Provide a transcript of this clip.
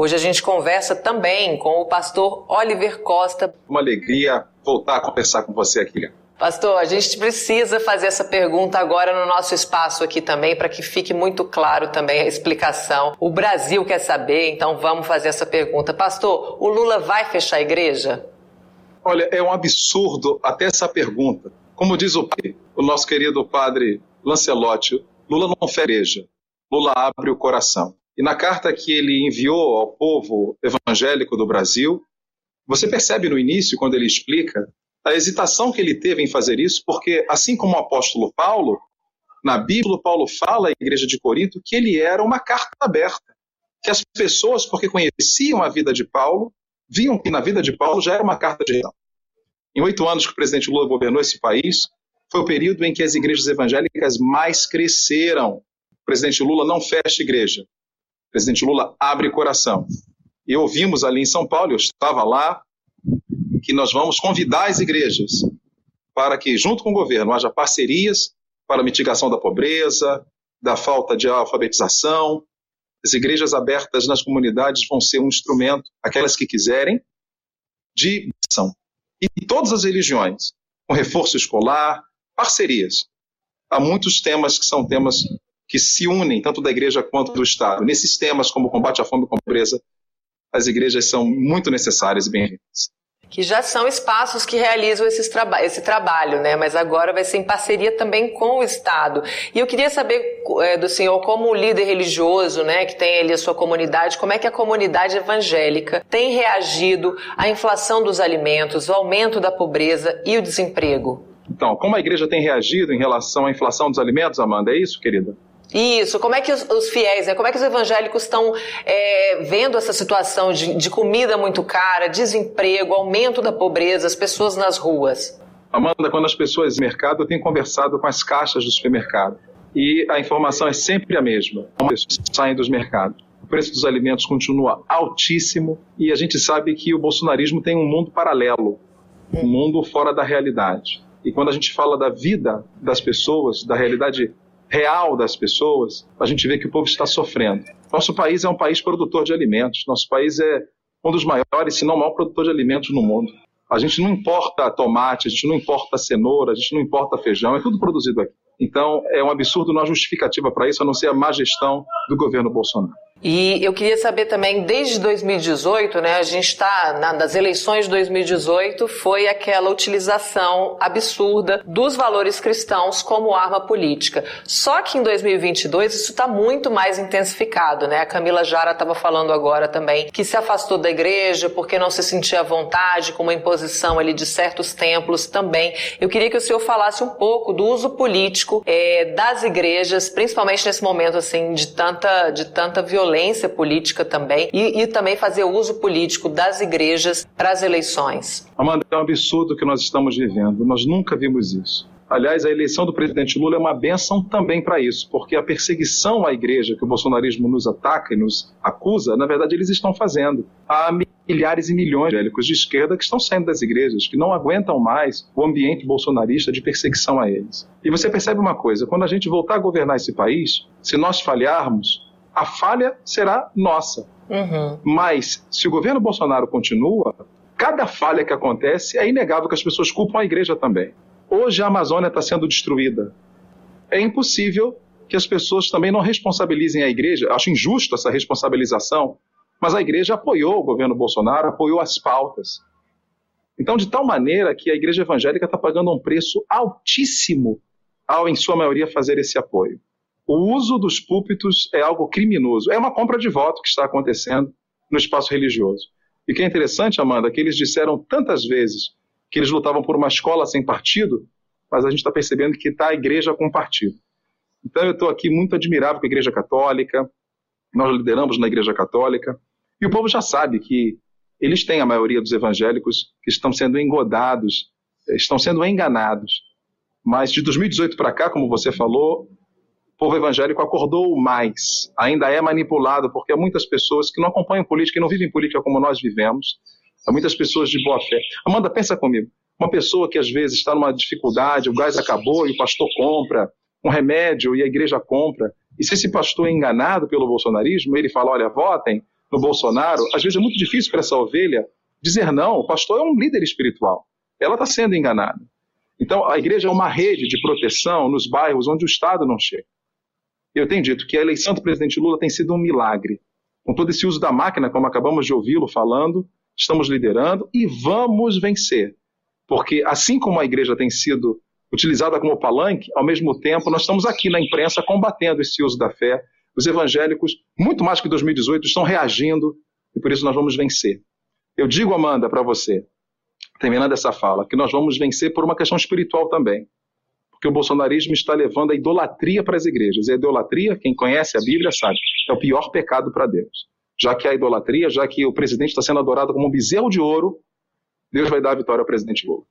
Hoje a gente conversa também com o pastor Oliver Costa. Uma alegria voltar a conversar com você aqui. Pastor, a gente precisa fazer essa pergunta agora no nosso espaço aqui também, para que fique muito claro também a explicação. O Brasil quer saber, então vamos fazer essa pergunta. Pastor, o Lula vai fechar a igreja? Olha, é um absurdo até essa pergunta. Como diz o, o nosso querido padre Lancelotti, Lula não fecha a igreja, Lula abre o coração. E na carta que ele enviou ao povo evangélico do Brasil, você percebe no início, quando ele explica, a hesitação que ele teve em fazer isso, porque, assim como o apóstolo Paulo, na Bíblia, Paulo fala à igreja de Corinto que ele era uma carta aberta. Que as pessoas, porque conheciam a vida de Paulo, viam que na vida de Paulo já era uma carta de redenção. Em oito anos que o presidente Lula governou esse país, foi o período em que as igrejas evangélicas mais cresceram. O presidente Lula não fecha igreja. Presidente Lula abre coração. E ouvimos ali em São Paulo, eu estava lá, que nós vamos convidar as igrejas para que, junto com o governo, haja parcerias para a mitigação da pobreza, da falta de alfabetização. As igrejas abertas nas comunidades vão ser um instrumento, aquelas que quiserem, de ação. E todas as religiões, com reforço escolar, parcerias. Há muitos temas que são temas que se unem, tanto da igreja quanto do Estado. Nesses temas, como o combate à fome e pobreza, as igrejas são muito necessárias e bem-vindas que já são espaços que realizam traba esse trabalho, né? Mas agora vai ser em parceria também com o Estado. E eu queria saber é, do senhor, como líder religioso, né, que tem ali a sua comunidade, como é que a comunidade evangélica tem reagido à inflação dos alimentos, o aumento da pobreza e o desemprego? Então, como a igreja tem reagido em relação à inflação dos alimentos, Amanda? É isso, querida? Isso, como é que os, os fiéis, né, como é que os evangélicos estão é, vendo essa situação de, de comida muito cara, desemprego, aumento da pobreza, as pessoas nas ruas? Amanda, quando as pessoas no mercado, eu tenho conversado com as caixas do supermercado e a informação é sempre a mesma. As pessoas saem dos mercados. O preço dos alimentos continua altíssimo e a gente sabe que o bolsonarismo tem um mundo paralelo, um mundo fora da realidade. E quando a gente fala da vida das pessoas, da realidade real das pessoas, a gente vê que o povo está sofrendo. Nosso país é um país produtor de alimentos, nosso país é um dos maiores, se não o maior produtor de alimentos no mundo. A gente não importa tomate, a gente não importa cenoura, a gente não importa feijão, é tudo produzido aqui. Então, é um absurdo, não há justificativa para isso, a não ser a má gestão do governo Bolsonaro. E eu queria saber também, desde 2018, né, a gente está nas eleições de 2018, foi aquela utilização absurda dos valores cristãos como arma política. Só que em 2022 isso está muito mais intensificado, né? A Camila Jara estava falando agora também que se afastou da igreja porque não se sentia à vontade com uma imposição ali de certos templos também. Eu queria que o senhor falasse um pouco do uso político é, das igrejas, principalmente nesse momento assim de tanta de tanta violência violência política também e, e também fazer uso político das igrejas para as eleições. Amanda, é um absurdo que nós estamos vivendo. Nós nunca vimos isso. Aliás, a eleição do presidente Lula é uma benção também para isso, porque a perseguição à igreja que o bolsonarismo nos ataca e nos acusa, na verdade, eles estão fazendo. Há milhares e milhões de evangélicos de esquerda que estão saindo das igrejas, que não aguentam mais o ambiente bolsonarista de perseguição a eles. E você percebe uma coisa: quando a gente voltar a governar esse país, se nós falharmos, a falha será nossa. Uhum. Mas, se o governo Bolsonaro continua, cada falha que acontece é inegável que as pessoas culpam a igreja também. Hoje a Amazônia está sendo destruída. É impossível que as pessoas também não responsabilizem a igreja. Acho injusto essa responsabilização, mas a igreja apoiou o governo Bolsonaro, apoiou as pautas. Então, de tal maneira que a igreja evangélica está pagando um preço altíssimo ao, em sua maioria, fazer esse apoio o uso dos púlpitos é algo criminoso. É uma compra de voto que está acontecendo no espaço religioso. E que é interessante, Amanda, que eles disseram tantas vezes que eles lutavam por uma escola sem partido, mas a gente está percebendo que está a igreja com partido. Então eu estou aqui muito admirável com a Igreja Católica, nós lideramos na Igreja Católica, e o povo já sabe que eles têm a maioria dos evangélicos que estão sendo engodados, estão sendo enganados. Mas de 2018 para cá, como você falou, povo evangélico acordou mais, ainda é manipulado, porque há muitas pessoas que não acompanham política e não vivem política como nós vivemos. Há muitas pessoas de boa fé. Amanda, pensa comigo. Uma pessoa que às vezes está numa dificuldade, o gás acabou e o pastor compra um remédio e a igreja compra. E se esse pastor é enganado pelo bolsonarismo, ele fala: olha, votem, no Bolsonaro, às vezes é muito difícil para essa ovelha dizer não. O pastor é um líder espiritual. Ela está sendo enganada. Então, a igreja é uma rede de proteção nos bairros onde o Estado não chega. Eu tenho dito que a eleição do presidente Lula tem sido um milagre. Com todo esse uso da máquina, como acabamos de ouvi-lo falando, estamos liderando e vamos vencer. Porque assim como a igreja tem sido utilizada como palanque, ao mesmo tempo nós estamos aqui na imprensa combatendo esse uso da fé. Os evangélicos, muito mais que 2018, estão reagindo e por isso nós vamos vencer. Eu digo, Amanda, para você, terminando essa fala, que nós vamos vencer por uma questão espiritual também. Porque o bolsonarismo está levando a idolatria para as igrejas. E a idolatria, quem conhece a Bíblia sabe, é o pior pecado para Deus. Já que a idolatria, já que o presidente está sendo adorado como um bezerro de ouro, Deus vai dar a vitória ao presidente Lula.